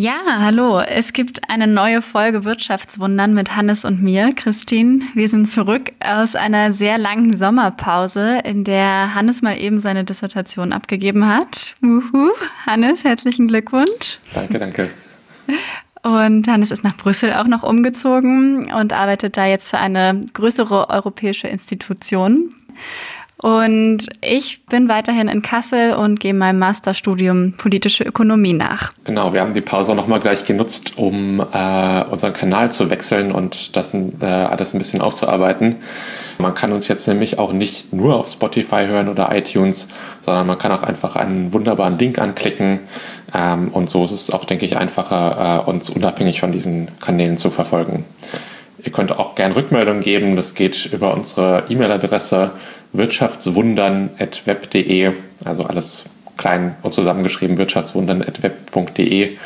Ja, hallo. Es gibt eine neue Folge Wirtschaftswundern mit Hannes und mir, Christine. Wir sind zurück aus einer sehr langen Sommerpause, in der Hannes mal eben seine Dissertation abgegeben hat. Wuhu. Hannes, herzlichen Glückwunsch. Danke, danke. Und Hannes ist nach Brüssel auch noch umgezogen und arbeitet da jetzt für eine größere europäische Institution. Und ich bin weiterhin in Kassel und gehe meinem Masterstudium politische Ökonomie nach. Genau, wir haben die Pause nochmal gleich genutzt, um äh, unseren Kanal zu wechseln und das äh, alles ein bisschen aufzuarbeiten. Man kann uns jetzt nämlich auch nicht nur auf Spotify hören oder iTunes, sondern man kann auch einfach einen wunderbaren Link anklicken. Ähm, und so ist es auch, denke ich, einfacher, äh, uns unabhängig von diesen Kanälen zu verfolgen. Ihr könnt auch gern Rückmeldungen geben. Das geht über unsere E-Mail-Adresse wirtschaftswundern.web.de, also alles klein und zusammengeschrieben, wirtschaftswundern.web.de.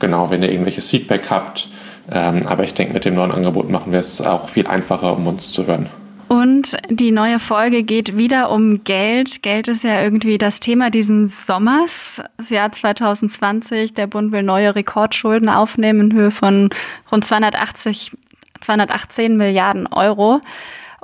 Genau, wenn ihr irgendwelches Feedback habt. Ähm, aber ich denke, mit dem neuen Angebot machen wir es auch viel einfacher, um uns zu hören. Und die neue Folge geht wieder um Geld. Geld ist ja irgendwie das Thema dieses Sommers. Das Jahr 2020. Der Bund will neue Rekordschulden aufnehmen in Höhe von rund 280, 218 Milliarden Euro.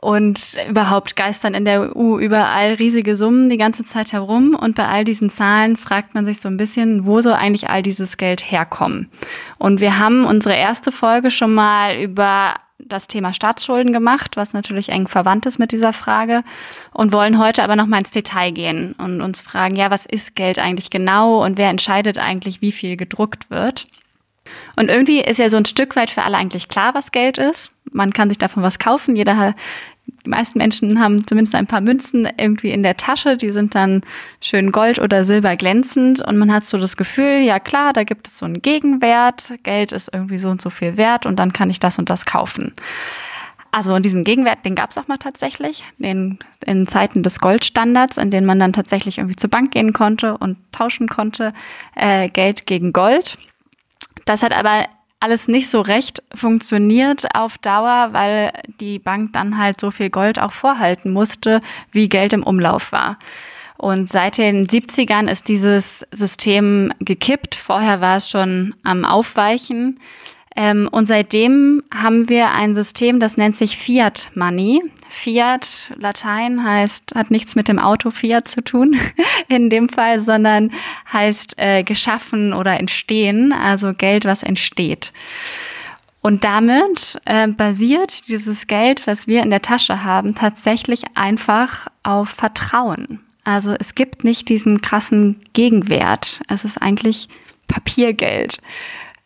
Und überhaupt geistern in der EU überall riesige Summen die ganze Zeit herum. Und bei all diesen Zahlen fragt man sich so ein bisschen, wo soll eigentlich all dieses Geld herkommen? Und wir haben unsere erste Folge schon mal über das Thema Staatsschulden gemacht, was natürlich eng verwandt ist mit dieser Frage und wollen heute aber noch mal ins Detail gehen und uns fragen, ja, was ist Geld eigentlich genau und wer entscheidet eigentlich, wie viel gedruckt wird? Und irgendwie ist ja so ein Stück weit für alle eigentlich klar, was Geld ist. Man kann sich davon was kaufen. Jeder, die meisten Menschen haben zumindest ein paar Münzen irgendwie in der Tasche. Die sind dann schön gold oder silber glänzend. Und man hat so das Gefühl, ja klar, da gibt es so einen Gegenwert. Geld ist irgendwie so und so viel wert und dann kann ich das und das kaufen. Also diesen Gegenwert, den gab es auch mal tatsächlich, den, in Zeiten des Goldstandards, in denen man dann tatsächlich irgendwie zur Bank gehen konnte und tauschen konnte, äh, Geld gegen Gold. Das hat aber alles nicht so recht funktioniert auf Dauer, weil die Bank dann halt so viel Gold auch vorhalten musste, wie Geld im Umlauf war. Und seit den 70ern ist dieses System gekippt. Vorher war es schon am Aufweichen. Ähm, und seitdem haben wir ein System, das nennt sich Fiat Money. Fiat, Latein heißt, hat nichts mit dem Auto Fiat zu tun in dem Fall, sondern heißt äh, geschaffen oder entstehen, also Geld, was entsteht. Und damit äh, basiert dieses Geld, was wir in der Tasche haben, tatsächlich einfach auf Vertrauen. Also es gibt nicht diesen krassen Gegenwert. Es ist eigentlich Papiergeld.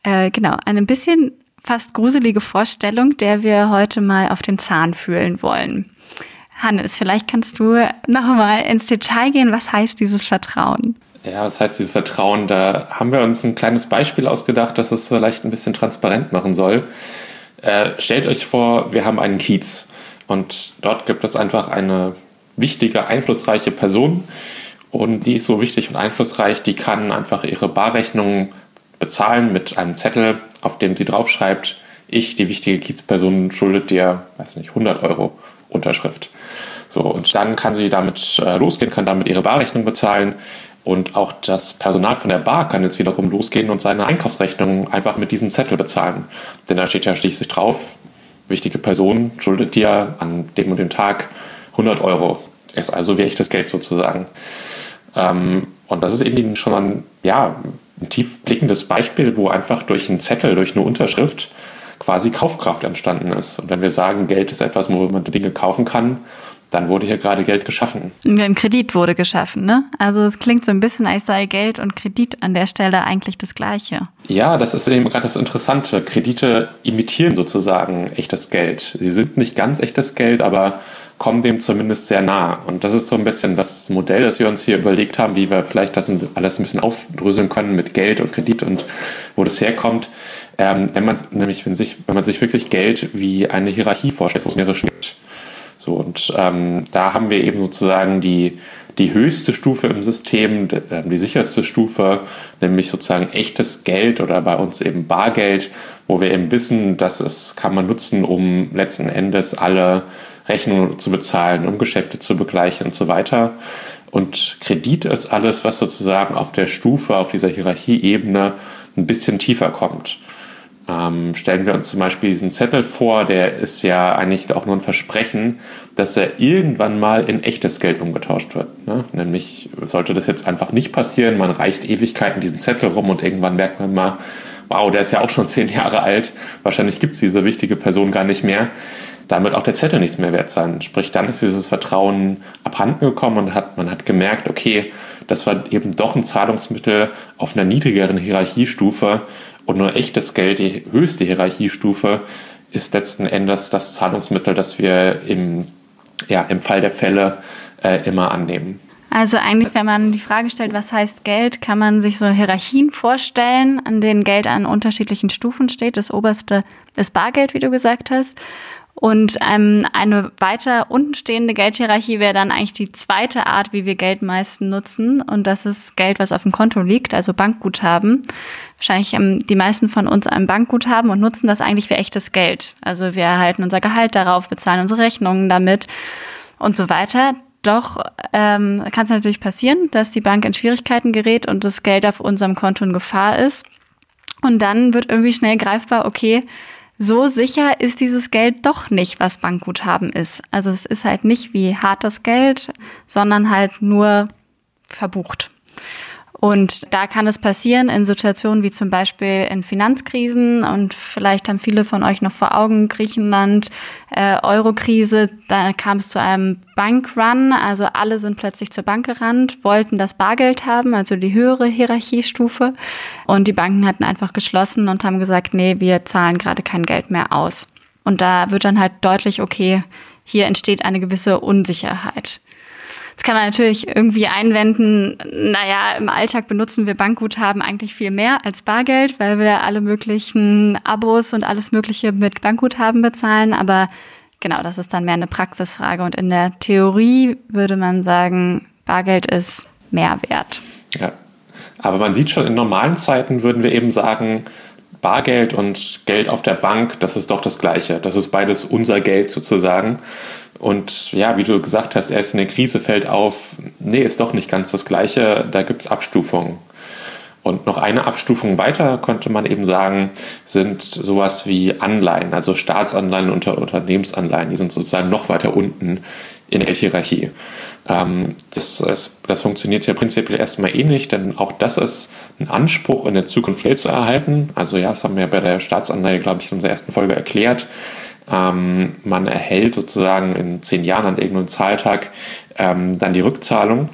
Äh, genau, eine bisschen fast gruselige Vorstellung, der wir heute mal auf den Zahn fühlen wollen. Hannes, vielleicht kannst du noch mal ins Detail gehen. Was heißt dieses Vertrauen? Ja, was heißt dieses Vertrauen? Da haben wir uns ein kleines Beispiel ausgedacht, das es vielleicht ein bisschen transparent machen soll. Äh, stellt euch vor, wir haben einen Kiez und dort gibt es einfach eine wichtige, einflussreiche Person und die ist so wichtig und einflussreich, die kann einfach ihre Barrechnung bezahlen mit einem Zettel, auf dem sie draufschreibt, ich, die wichtige Kiezperson, schuldet dir, weiß nicht, 100 Euro Unterschrift. So, und dann kann sie damit äh, losgehen, kann damit ihre Barrechnung bezahlen. Und auch das Personal von der Bar kann jetzt wiederum losgehen und seine Einkaufsrechnung einfach mit diesem Zettel bezahlen. Denn da steht ja schließlich drauf, wichtige Person schuldet dir an dem und dem Tag 100 Euro. Ist also wie echtes Geld sozusagen. Ähm, und das ist eben schon ein, ja, ein tief blickendes Beispiel, wo einfach durch einen Zettel, durch eine Unterschrift quasi Kaufkraft entstanden ist. Und wenn wir sagen, Geld ist etwas, wo man Dinge kaufen kann, dann wurde hier gerade Geld geschaffen. Ein Kredit wurde geschaffen, ne? Also es klingt so ein bisschen, als sei Geld und Kredit an der Stelle eigentlich das Gleiche. Ja, das ist eben gerade das Interessante. Kredite imitieren sozusagen echtes Geld. Sie sind nicht ganz echtes Geld, aber kommen dem zumindest sehr nah. Und das ist so ein bisschen das Modell, das wir uns hier überlegt haben, wie wir vielleicht das alles ein bisschen aufdröseln können mit Geld und Kredit und wo das herkommt. Ähm, wenn man nämlich, wenn, sich, wenn man sich wirklich Geld wie eine Hierarchie vorstellt, wo es mehrere steht. So, und ähm, da haben wir eben sozusagen die, die höchste Stufe im System, ähm, die sicherste Stufe, nämlich sozusagen echtes Geld oder bei uns eben Bargeld, wo wir eben wissen, dass es kann man nutzen, um letzten Endes alle Rechnungen zu bezahlen, um Geschäfte zu begleichen und so weiter. Und Kredit ist alles, was sozusagen auf der Stufe, auf dieser Hierarchieebene ein bisschen tiefer kommt. Ähm, stellen wir uns zum Beispiel diesen Zettel vor, der ist ja eigentlich auch nur ein Versprechen, dass er irgendwann mal in echtes Geld umgetauscht wird. Ne? Nämlich sollte das jetzt einfach nicht passieren, man reicht Ewigkeiten diesen Zettel rum und irgendwann merkt man mal, wow, der ist ja auch schon zehn Jahre alt, wahrscheinlich gibt es diese wichtige Person gar nicht mehr. Dann wird auch der Zettel nichts mehr wert sein. Sprich, dann ist dieses Vertrauen abhanden gekommen und hat, man hat gemerkt, okay, das war eben doch ein Zahlungsmittel auf einer niedrigeren Hierarchiestufe und nur echtes Geld, die höchste Hierarchiestufe, ist letzten Endes das Zahlungsmittel, das wir im, ja, im Fall der Fälle äh, immer annehmen. Also eigentlich, wenn man die Frage stellt, was heißt Geld, kann man sich so Hierarchien vorstellen, an denen Geld an unterschiedlichen Stufen steht. Das oberste ist Bargeld, wie du gesagt hast. Und ähm, eine weiter untenstehende Geldhierarchie wäre dann eigentlich die zweite Art, wie wir Geld meisten nutzen. Und das ist Geld, was auf dem Konto liegt, also Bankguthaben. Wahrscheinlich ähm, die meisten von uns ein Bankguthaben und nutzen das eigentlich für echtes Geld. Also wir erhalten unser Gehalt darauf, bezahlen unsere Rechnungen damit und so weiter. Doch ähm, kann es natürlich passieren, dass die Bank in Schwierigkeiten gerät und das Geld auf unserem Konto in Gefahr ist. Und dann wird irgendwie schnell greifbar, okay, so sicher ist dieses Geld doch nicht, was Bankguthaben ist. Also es ist halt nicht wie hartes Geld, sondern halt nur verbucht. Und da kann es passieren in Situationen wie zum Beispiel in Finanzkrisen und vielleicht haben viele von euch noch vor Augen Griechenland, äh, Eurokrise, da kam es zu einem Bankrun, also alle sind plötzlich zur Bank gerannt, wollten das Bargeld haben, also die höhere Hierarchiestufe und die Banken hatten einfach geschlossen und haben gesagt, nee, wir zahlen gerade kein Geld mehr aus. Und da wird dann halt deutlich, okay, hier entsteht eine gewisse Unsicherheit. Jetzt kann man natürlich irgendwie einwenden, naja, im Alltag benutzen wir Bankguthaben eigentlich viel mehr als Bargeld, weil wir alle möglichen Abos und alles Mögliche mit Bankguthaben bezahlen. Aber genau, das ist dann mehr eine Praxisfrage. Und in der Theorie würde man sagen, Bargeld ist mehr wert. Ja. Aber man sieht schon, in normalen Zeiten würden wir eben sagen, Bargeld und Geld auf der Bank, das ist doch das Gleiche. Das ist beides unser Geld sozusagen. Und ja, wie du gesagt hast, erst in der Krise fällt auf, nee, ist doch nicht ganz das Gleiche, da gibt es Abstufungen. Und noch eine Abstufung weiter könnte man eben sagen, sind sowas wie Anleihen, also Staatsanleihen und Unternehmensanleihen, die sind sozusagen noch weiter unten in der Geldhierarchie. Ähm, das, das, das, funktioniert ja prinzipiell erstmal ähnlich, denn auch das ist ein Anspruch, in der Zukunft Geld zu erhalten. Also ja, das haben wir bei der Staatsanleihe, glaube ich, in unserer ersten Folge erklärt. Ähm, man erhält sozusagen in zehn Jahren an irgendeinem Zahltag ähm, dann die Rückzahlung.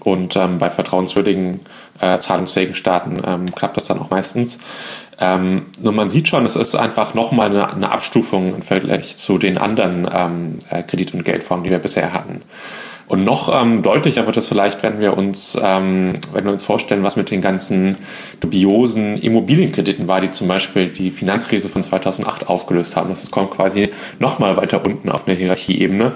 Und ähm, bei vertrauenswürdigen, äh, zahlungsfähigen Staaten ähm, klappt das dann auch meistens. Ähm, nur man sieht schon, es ist einfach nochmal eine, eine Abstufung im Vergleich zu den anderen ähm, äh, Kredit- und Geldformen, die wir bisher hatten. Und noch ähm, deutlicher wird es vielleicht, wenn wir uns, ähm, wenn wir uns vorstellen, was mit den ganzen dubiosen Immobilienkrediten war, die zum Beispiel die Finanzkrise von 2008 aufgelöst haben. Das kommt quasi nochmal weiter unten auf eine Hierarchieebene.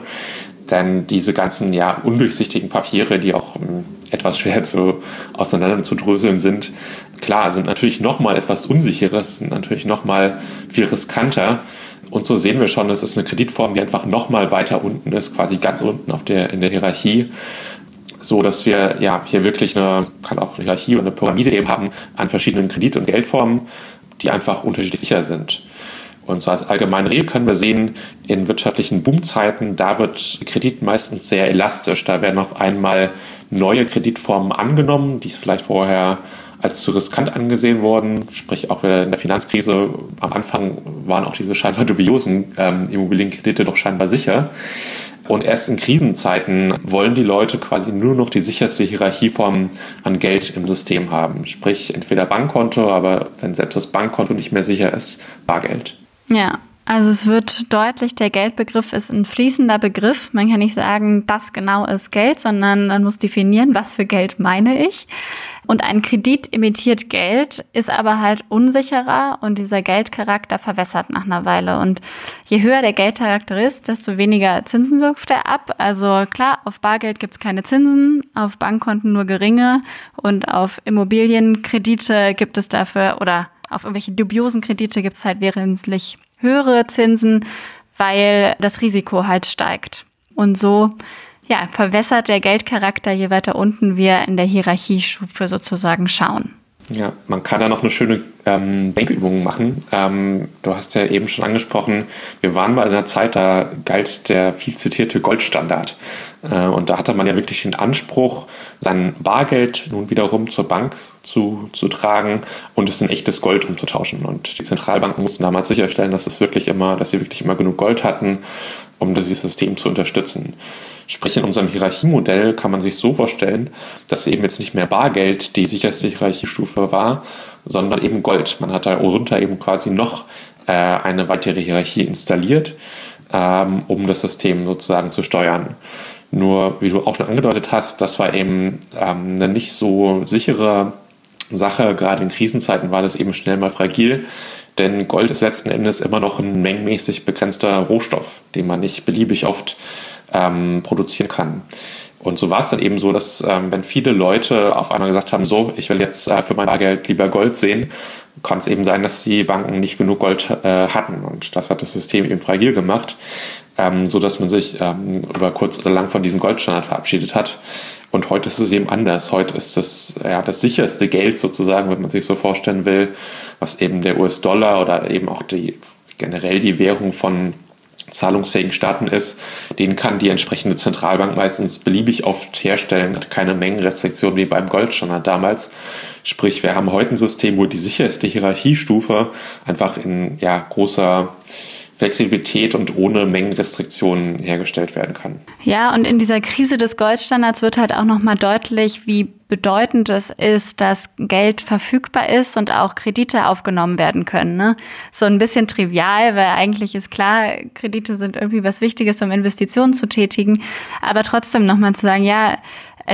Denn diese ganzen ja undurchsichtigen Papiere, die auch ähm, etwas schwer zu auseinander zu dröseln sind, klar, sind natürlich nochmal etwas unsicheres, sind natürlich nochmal viel riskanter und so sehen wir schon, es ist eine Kreditform, die einfach nochmal weiter unten ist, quasi ganz unten auf der, in der Hierarchie. So dass wir ja hier wirklich eine, kann auch eine Hierarchie oder eine Pyramide eben haben an verschiedenen Kredit- und Geldformen, die einfach unterschiedlich sicher sind. Und so als allgemeine Regel können wir sehen, in wirtschaftlichen Boomzeiten, da wird Kredit meistens sehr elastisch. Da werden auf einmal neue Kreditformen angenommen, die vielleicht vorher als zu riskant angesehen worden. Sprich, auch in der Finanzkrise am Anfang waren auch diese scheinbar dubiosen ähm, Immobilienkredite doch scheinbar sicher. Und erst in Krisenzeiten wollen die Leute quasi nur noch die sicherste Hierarchieform an Geld im System haben. Sprich, entweder Bankkonto, aber wenn selbst das Bankkonto nicht mehr sicher ist, Bargeld. Ja, also es wird deutlich, der Geldbegriff ist ein fließender Begriff. Man kann nicht sagen, das genau ist Geld, sondern man muss definieren, was für Geld meine ich. Und ein Kredit imitiert Geld, ist aber halt unsicherer und dieser Geldcharakter verwässert nach einer Weile. Und je höher der Geldcharakter ist, desto weniger Zinsen wirft er ab. Also klar, auf Bargeld gibt's keine Zinsen, auf Bankkonten nur geringe und auf Immobilienkredite gibt es dafür oder auf irgendwelche dubiosen Kredite gibt's halt wesentlich höhere Zinsen, weil das Risiko halt steigt. Und so ja, verwässert der Geldcharakter, je weiter unten wir in der Hierarchiestufe sozusagen schauen. Ja, man kann da noch eine schöne ähm, Denkübung machen. Ähm, du hast ja eben schon angesprochen, wir waren mal in einer Zeit, da galt der viel zitierte Goldstandard. Äh, und da hatte man ja wirklich den Anspruch, sein Bargeld nun wiederum zur Bank zu, zu tragen und es in echtes Gold umzutauschen. Und die Zentralbanken mussten damals sicherstellen, dass es wirklich immer, dass sie wirklich immer genug Gold hatten, um dieses System zu unterstützen. Sprich, in unserem Hierarchiemodell kann man sich so vorstellen, dass eben jetzt nicht mehr Bargeld die sicherste Hierarchiestufe war, sondern eben Gold. Man hat darunter eben quasi noch äh, eine weitere Hierarchie installiert, ähm, um das System sozusagen zu steuern. Nur, wie du auch schon angedeutet hast, das war eben ähm, eine nicht so sichere Sache. Gerade in Krisenzeiten war das eben schnell mal fragil. Denn Gold ist letzten Endes immer noch ein mengenmäßig begrenzter Rohstoff, den man nicht beliebig oft ähm, produzieren kann. Und so war es dann eben so, dass ähm, wenn viele Leute auf einmal gesagt haben, so, ich will jetzt äh, für mein Bargeld lieber Gold sehen, kann es eben sein, dass die Banken nicht genug Gold äh, hatten. Und das hat das System eben fragil gemacht, ähm, so dass man sich ähm, über kurz oder lang von diesem Goldstandard verabschiedet hat. Und heute ist es eben anders. Heute ist das ja das sicherste Geld sozusagen, wenn man sich so vorstellen will, was eben der US-Dollar oder eben auch die generell die Währung von zahlungsfähigen Staaten ist, den kann die entsprechende Zentralbank meistens beliebig oft herstellen, hat keine Mengenrestriktion wie beim Goldstandard damals. Sprich, wir haben heute ein System, wo die sicherste Hierarchiestufe einfach in ja, großer Flexibilität und ohne Mengenrestriktionen hergestellt werden kann. Ja, und in dieser Krise des Goldstandards wird halt auch nochmal deutlich, wie bedeutend es ist, dass Geld verfügbar ist und auch Kredite aufgenommen werden können. Ne? So ein bisschen trivial, weil eigentlich ist klar, Kredite sind irgendwie was Wichtiges, um Investitionen zu tätigen. Aber trotzdem nochmal zu sagen, ja,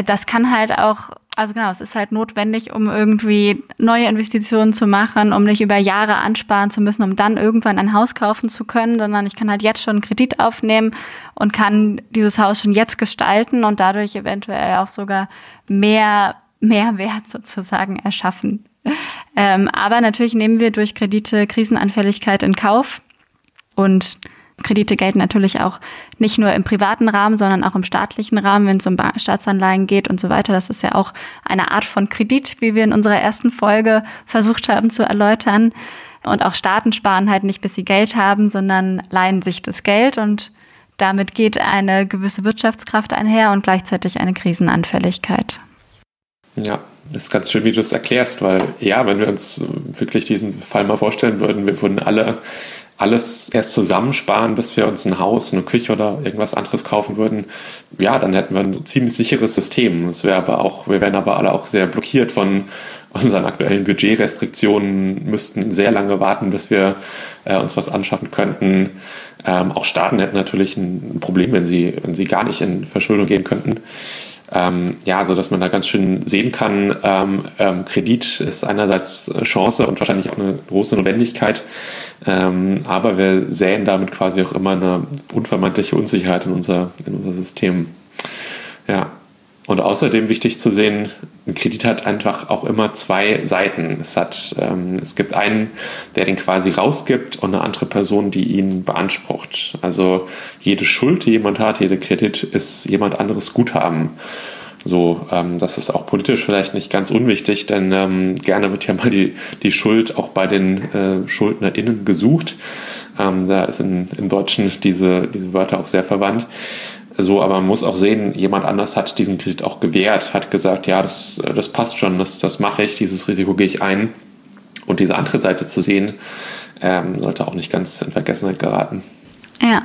das kann halt auch also genau, es ist halt notwendig, um irgendwie neue Investitionen zu machen, um nicht über Jahre ansparen zu müssen, um dann irgendwann ein Haus kaufen zu können, sondern ich kann halt jetzt schon einen Kredit aufnehmen und kann dieses Haus schon jetzt gestalten und dadurch eventuell auch sogar mehr Mehrwert sozusagen erschaffen. Ähm, aber natürlich nehmen wir durch Kredite Krisenanfälligkeit in Kauf und Kredite gelten natürlich auch nicht nur im privaten Rahmen, sondern auch im staatlichen Rahmen, wenn es um Staatsanleihen geht und so weiter. Das ist ja auch eine Art von Kredit, wie wir in unserer ersten Folge versucht haben zu erläutern. Und auch Staaten sparen halt nicht, bis sie Geld haben, sondern leihen sich das Geld und damit geht eine gewisse Wirtschaftskraft einher und gleichzeitig eine Krisenanfälligkeit. Ja, das ist ganz schön, wie du es erklärst, weil ja, wenn wir uns wirklich diesen Fall mal vorstellen würden, wir würden alle alles erst zusammensparen, bis wir uns ein Haus, eine Küche oder irgendwas anderes kaufen würden, ja, dann hätten wir ein ziemlich sicheres System. Es wäre aber auch, wir wären aber alle auch sehr blockiert von unseren aktuellen Budgetrestriktionen, müssten sehr lange warten, bis wir äh, uns was anschaffen könnten. Ähm, auch Staaten hätten natürlich ein Problem, wenn sie, wenn sie gar nicht in Verschuldung gehen könnten. Ähm, ja, so dass man da ganz schön sehen kann, ähm, ähm, Kredit ist einerseits Chance und wahrscheinlich auch eine große Notwendigkeit, ähm, aber wir säen damit quasi auch immer eine unvermeidliche Unsicherheit in unser, in unser System. Ja. Und außerdem wichtig zu sehen, ein Kredit hat einfach auch immer zwei Seiten. Es hat, ähm, es gibt einen, der den quasi rausgibt und eine andere Person, die ihn beansprucht. Also jede Schuld, die jemand hat, jeder Kredit ist jemand anderes Guthaben. So, ähm, das ist auch politisch vielleicht nicht ganz unwichtig, denn ähm, gerne wird ja mal die, die Schuld auch bei den äh, SchuldnerInnen gesucht. Ähm, da ist in, im Deutschen diese, diese Wörter auch sehr verwandt. So, aber man muss auch sehen, jemand anders hat diesen Kredit auch gewährt, hat gesagt, ja, das, das passt schon, das, das mache ich, dieses Risiko gehe ich ein. Und diese andere Seite zu sehen, ähm, sollte auch nicht ganz in Vergessenheit geraten. Ja.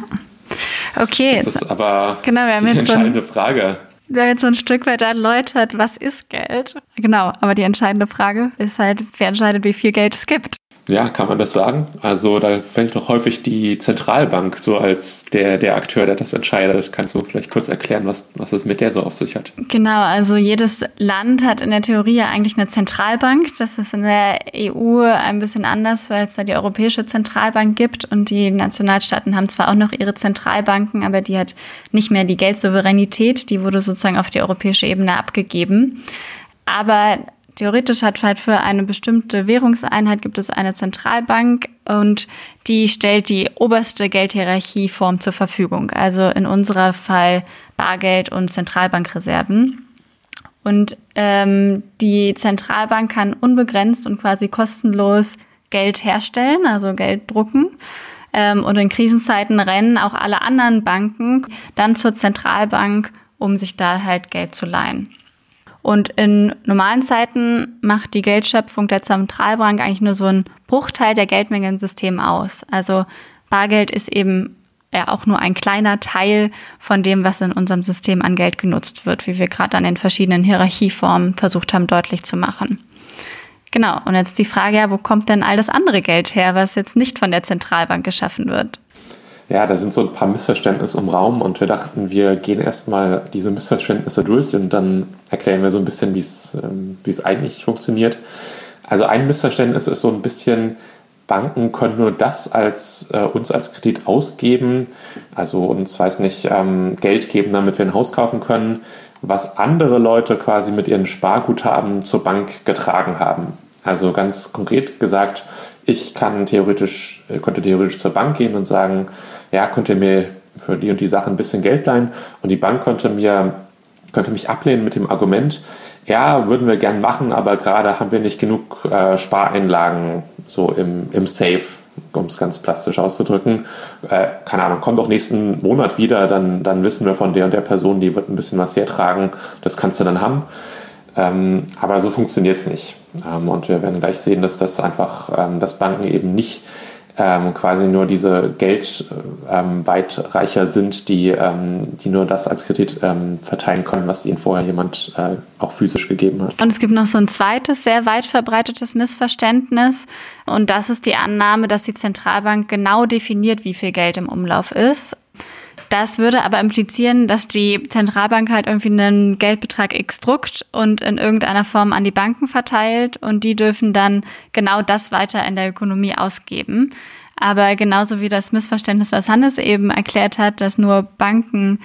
Okay. Das ist aber genau, die entscheidende so Frage wir haben jetzt so ein Stück weit erläutert, was ist Geld? Genau, aber die entscheidende Frage ist halt, wer entscheidet, wie viel Geld es gibt. Ja, kann man das sagen? Also da fällt doch häufig die Zentralbank so als der, der Akteur, der das entscheidet. Kannst du vielleicht kurz erklären, was, was es mit der so auf sich hat? Genau, also jedes Land hat in der Theorie ja eigentlich eine Zentralbank. Das ist in der EU ein bisschen anders, weil es da die Europäische Zentralbank gibt und die Nationalstaaten haben zwar auch noch ihre Zentralbanken, aber die hat nicht mehr die Geldsouveränität. Die wurde sozusagen auf die europäische Ebene abgegeben. Aber Theoretisch hat halt für eine bestimmte Währungseinheit gibt es eine Zentralbank und die stellt die oberste Geldhierarchieform zur Verfügung. Also in unserer Fall Bargeld und Zentralbankreserven. Und ähm, die Zentralbank kann unbegrenzt und quasi kostenlos Geld herstellen, also Geld drucken. Ähm, und in Krisenzeiten rennen auch alle anderen Banken dann zur Zentralbank, um sich da halt Geld zu leihen. Und in normalen Zeiten macht die Geldschöpfung der Zentralbank eigentlich nur so einen Bruchteil der Geldmenge im System aus. Also Bargeld ist eben ja auch nur ein kleiner Teil von dem, was in unserem System an Geld genutzt wird, wie wir gerade an den verschiedenen Hierarchieformen versucht haben deutlich zu machen. Genau, und jetzt die Frage, ja, wo kommt denn all das andere Geld her, was jetzt nicht von der Zentralbank geschaffen wird? Ja, da sind so ein paar Missverständnisse im Raum und wir dachten, wir gehen erstmal diese Missverständnisse durch und dann erklären wir so ein bisschen, wie es, ähm, es eigentlich funktioniert. Also ein Missverständnis ist so ein bisschen, Banken können nur das als äh, uns als Kredit ausgeben, also uns weiß nicht ähm, Geld geben, damit wir ein Haus kaufen können, was andere Leute quasi mit ihren Sparguthaben zur Bank getragen haben. Also ganz konkret gesagt, ich kann theoretisch, äh, könnte theoretisch zur Bank gehen und sagen, ja, könnt ihr mir für die und die Sachen ein bisschen Geld leihen und die Bank könnte mir könnte mich ablehnen mit dem Argument, ja, würden wir gern machen, aber gerade haben wir nicht genug äh, Spareinlagen so im, im Safe, um es ganz plastisch auszudrücken. Äh, keine Ahnung, kommt auch nächsten Monat wieder, dann, dann wissen wir von der und der Person, die wird ein bisschen was hertragen, das kannst du dann haben. Ähm, aber so funktioniert es nicht. Ähm, und wir werden gleich sehen, dass das einfach, ähm, dass Banken eben nicht quasi nur diese Geldweitreicher sind, die, die nur das als Kredit verteilen können, was ihnen vorher jemand äh, auch physisch gegeben hat. Und es gibt noch so ein zweites, sehr weit verbreitetes Missverständnis. Und das ist die Annahme, dass die Zentralbank genau definiert, wie viel Geld im Umlauf ist. Das würde aber implizieren, dass die Zentralbank halt irgendwie einen Geldbetrag X druckt und in irgendeiner Form an die Banken verteilt und die dürfen dann genau das weiter in der Ökonomie ausgeben. Aber genauso wie das Missverständnis, was Hannes eben erklärt hat, dass nur Banken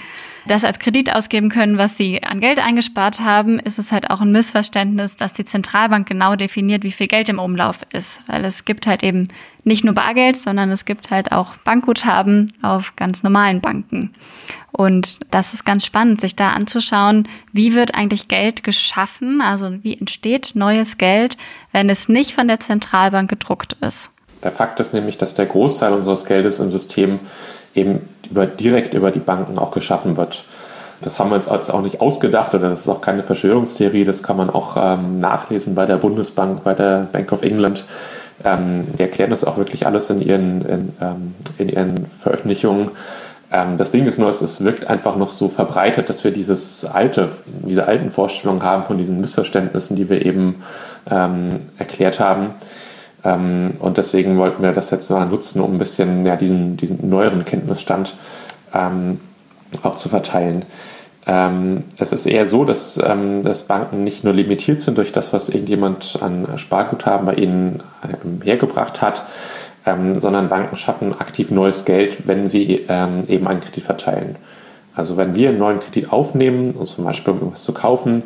das als Kredit ausgeben können, was sie an Geld eingespart haben, ist es halt auch ein Missverständnis, dass die Zentralbank genau definiert, wie viel Geld im Umlauf ist. Weil es gibt halt eben nicht nur Bargeld, sondern es gibt halt auch Bankguthaben auf ganz normalen Banken. Und das ist ganz spannend, sich da anzuschauen, wie wird eigentlich Geld geschaffen, also wie entsteht neues Geld, wenn es nicht von der Zentralbank gedruckt ist. Der Fakt ist nämlich, dass der Großteil unseres Geldes im System eben über, direkt über die Banken auch geschaffen wird. Das haben wir uns auch nicht ausgedacht oder das ist auch keine Verschwörungstheorie, das kann man auch ähm, nachlesen bei der Bundesbank, bei der Bank of England. Ähm, die erklären das auch wirklich alles in ihren, in, ähm, in ihren Veröffentlichungen. Ähm, das Ding ist nur, es, es wirkt einfach noch so verbreitet, dass wir dieses alte, diese alten Vorstellungen haben von diesen Missverständnissen, die wir eben ähm, erklärt haben. Ähm, und deswegen wollten wir das jetzt mal nutzen, um ein bisschen ja, diesen, diesen neueren Kenntnisstand ähm, auch zu verteilen. Ähm, es ist eher so, dass, ähm, dass Banken nicht nur limitiert sind durch das, was irgendjemand an Sparguthaben bei ihnen ähm, hergebracht hat, ähm, sondern Banken schaffen aktiv neues Geld, wenn sie eben einen Kredit verteilen. Also wenn wir einen neuen Kredit aufnehmen, um zum Beispiel irgendwas zu kaufen,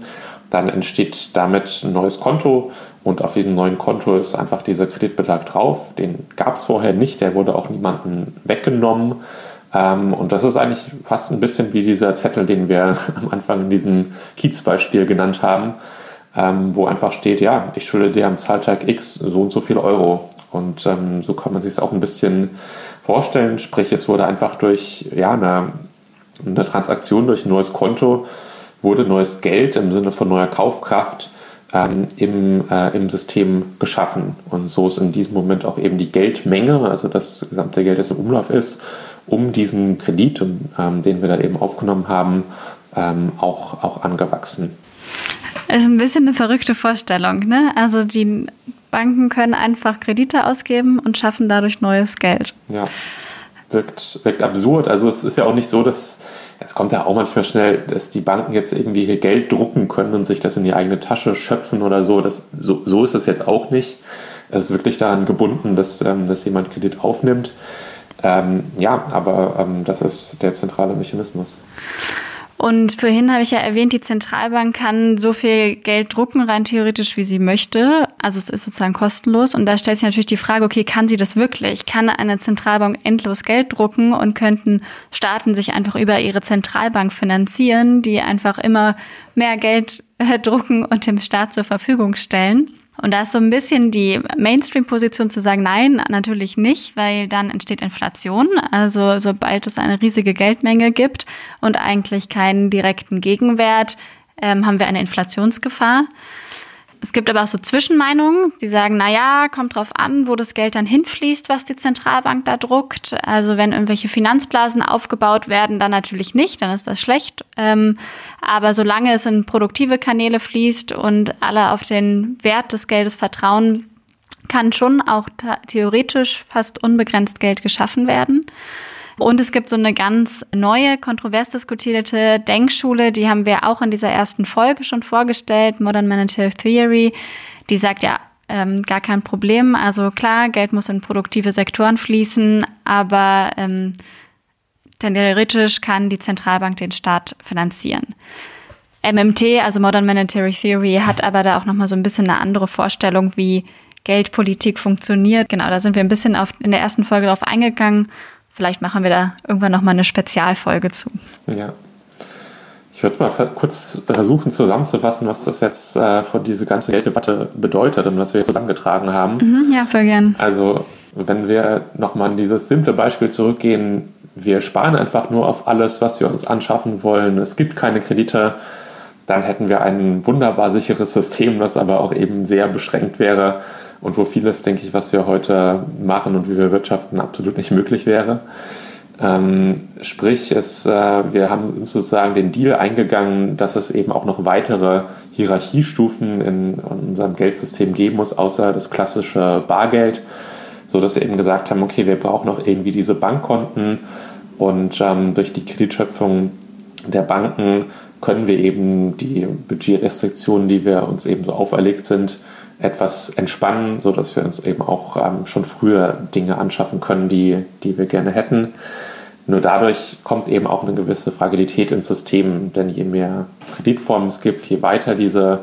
dann entsteht damit ein neues Konto und auf diesem neuen Konto ist einfach dieser Kreditbetrag drauf. Den gab es vorher nicht, der wurde auch niemandem weggenommen. Ähm, und das ist eigentlich fast ein bisschen wie dieser Zettel, den wir am Anfang in diesem Kiez-Beispiel genannt haben, ähm, wo einfach steht, ja, ich schulde dir am Zahltag X so und so viel Euro. Und ähm, so kann man sich es auch ein bisschen vorstellen. Sprich, es wurde einfach durch ja, eine, eine Transaktion, durch ein neues Konto wurde neues Geld im Sinne von neuer Kaufkraft ähm, im, äh, im System geschaffen. Und so ist in diesem Moment auch eben die Geldmenge, also das gesamte Geld, das im Umlauf ist, um diesen Kredit, ähm, den wir da eben aufgenommen haben, ähm, auch, auch angewachsen. Das ist ein bisschen eine verrückte Vorstellung. Ne? Also die Banken können einfach Kredite ausgeben und schaffen dadurch neues Geld. Ja wirkt, wirkt absurd. Also es ist ja auch nicht so, dass es kommt ja auch manchmal schnell, dass die Banken jetzt irgendwie hier Geld drucken können und sich das in die eigene Tasche schöpfen oder so. Das, so, so ist es jetzt auch nicht. Es ist wirklich daran gebunden, dass, ähm, dass jemand Kredit aufnimmt. Ähm, ja, aber ähm, das ist der zentrale Mechanismus. Und vorhin habe ich ja erwähnt, die Zentralbank kann so viel Geld drucken, rein theoretisch, wie sie möchte. Also es ist sozusagen kostenlos. Und da stellt sich natürlich die Frage, okay, kann sie das wirklich? Kann eine Zentralbank endlos Geld drucken und könnten Staaten sich einfach über ihre Zentralbank finanzieren, die einfach immer mehr Geld äh, drucken und dem Staat zur Verfügung stellen. Und da ist so ein bisschen die Mainstream-Position zu sagen, nein, natürlich nicht, weil dann entsteht Inflation. Also sobald es eine riesige Geldmenge gibt und eigentlich keinen direkten Gegenwert, ähm, haben wir eine Inflationsgefahr. Es gibt aber auch so Zwischenmeinungen, die sagen, na ja, kommt drauf an, wo das Geld dann hinfließt, was die Zentralbank da druckt. Also wenn irgendwelche Finanzblasen aufgebaut werden, dann natürlich nicht, dann ist das schlecht. Ähm, aber solange es in produktive Kanäle fließt und alle auf den Wert des Geldes vertrauen, kann schon auch theoretisch fast unbegrenzt Geld geschaffen werden. Und es gibt so eine ganz neue, kontrovers diskutierte Denkschule, die haben wir auch in dieser ersten Folge schon vorgestellt, Modern Monetary Theory. Die sagt ja, ähm, gar kein Problem. Also klar, Geld muss in produktive Sektoren fließen, aber ähm, theoretisch kann die Zentralbank den Staat finanzieren. MMT, also Modern Monetary Theory, hat aber da auch nochmal so ein bisschen eine andere Vorstellung, wie Geldpolitik funktioniert. Genau, da sind wir ein bisschen auf, in der ersten Folge drauf eingegangen Vielleicht machen wir da irgendwann nochmal eine Spezialfolge zu. Ja. Ich würde mal kurz versuchen zusammenzufassen, was das jetzt äh, für diese ganze Gelddebatte bedeutet und was wir jetzt zusammengetragen haben. Mhm, ja, voll gern. Also, wenn wir nochmal an dieses simple Beispiel zurückgehen, wir sparen einfach nur auf alles, was wir uns anschaffen wollen. Es gibt keine Kredite. Dann hätten wir ein wunderbar sicheres System, das aber auch eben sehr beschränkt wäre und wo vieles, denke ich, was wir heute machen und wie wir wirtschaften, absolut nicht möglich wäre. Ähm, sprich, es, äh, wir haben sozusagen den Deal eingegangen, dass es eben auch noch weitere Hierarchiestufen in, unserem Geldsystem geben muss, außer das klassische Bargeld, so dass wir eben gesagt haben, okay, wir brauchen auch irgendwie diese Bankkonten und ähm, durch die Kreditschöpfung der Banken können wir eben die Budgetrestriktionen, die wir uns eben so auferlegt sind, etwas entspannen, sodass wir uns eben auch ähm, schon früher Dinge anschaffen können, die, die wir gerne hätten. Nur dadurch kommt eben auch eine gewisse Fragilität ins System, denn je mehr Kreditformen es gibt, je weiter diese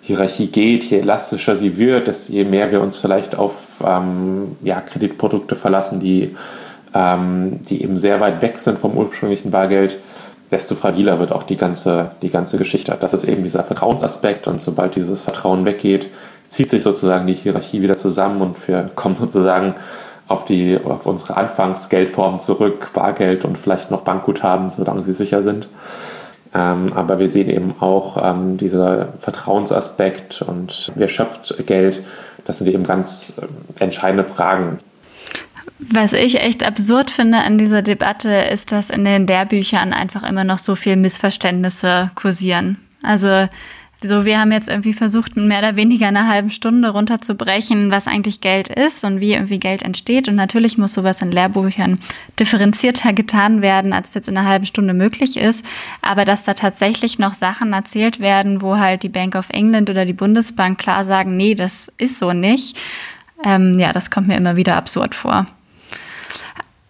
Hierarchie geht, je elastischer sie wird, desto je mehr wir uns vielleicht auf ähm, ja, Kreditprodukte verlassen, die, ähm, die eben sehr weit weg sind vom ursprünglichen Bargeld, desto fragiler wird auch die ganze, die ganze Geschichte. Das ist eben dieser Vertrauensaspekt und sobald dieses Vertrauen weggeht, zieht sich sozusagen die Hierarchie wieder zusammen und wir kommen sozusagen auf, die, auf unsere Anfangsgeldformen zurück, Bargeld und vielleicht noch Bankguthaben, solange sie sicher sind. Ähm, aber wir sehen eben auch ähm, dieser Vertrauensaspekt und wer schöpft Geld, das sind eben ganz äh, entscheidende Fragen. Was ich echt absurd finde an dieser Debatte, ist, dass in den Lehrbüchern einfach immer noch so viel Missverständnisse kursieren. Also so, wir haben jetzt irgendwie versucht, mehr oder weniger eine halbe Stunde runterzubrechen, was eigentlich Geld ist und wie irgendwie Geld entsteht. Und natürlich muss sowas in Lehrbüchern differenzierter getan werden, als jetzt in einer halben Stunde möglich ist. Aber dass da tatsächlich noch Sachen erzählt werden, wo halt die Bank of England oder die Bundesbank klar sagen, nee, das ist so nicht. Ähm, ja, das kommt mir immer wieder absurd vor.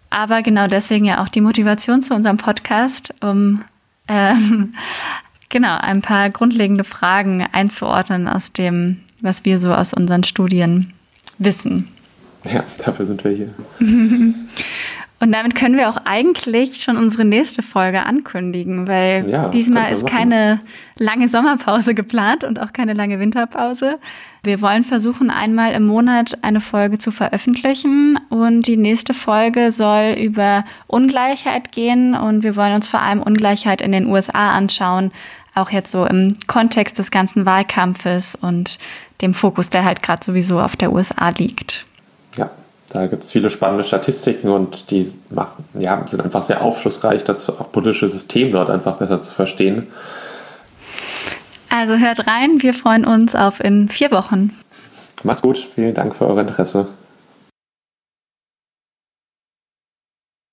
Aber genau deswegen ja auch die Motivation zu unserem Podcast, um ähm, genau ein paar grundlegende Fragen einzuordnen aus dem, was wir so aus unseren Studien wissen. Ja, dafür sind wir hier. Und damit können wir auch eigentlich schon unsere nächste Folge ankündigen, weil ja, diesmal ist keine lange Sommerpause geplant und auch keine lange Winterpause. Wir wollen versuchen, einmal im Monat eine Folge zu veröffentlichen und die nächste Folge soll über Ungleichheit gehen und wir wollen uns vor allem Ungleichheit in den USA anschauen, auch jetzt so im Kontext des ganzen Wahlkampfes und dem Fokus, der halt gerade sowieso auf der USA liegt. Da gibt es viele spannende Statistiken und die machen, ja, sind einfach sehr aufschlussreich, das auch politische System dort einfach besser zu verstehen. Also hört rein, wir freuen uns auf in vier Wochen. Macht's gut, vielen Dank für euer Interesse.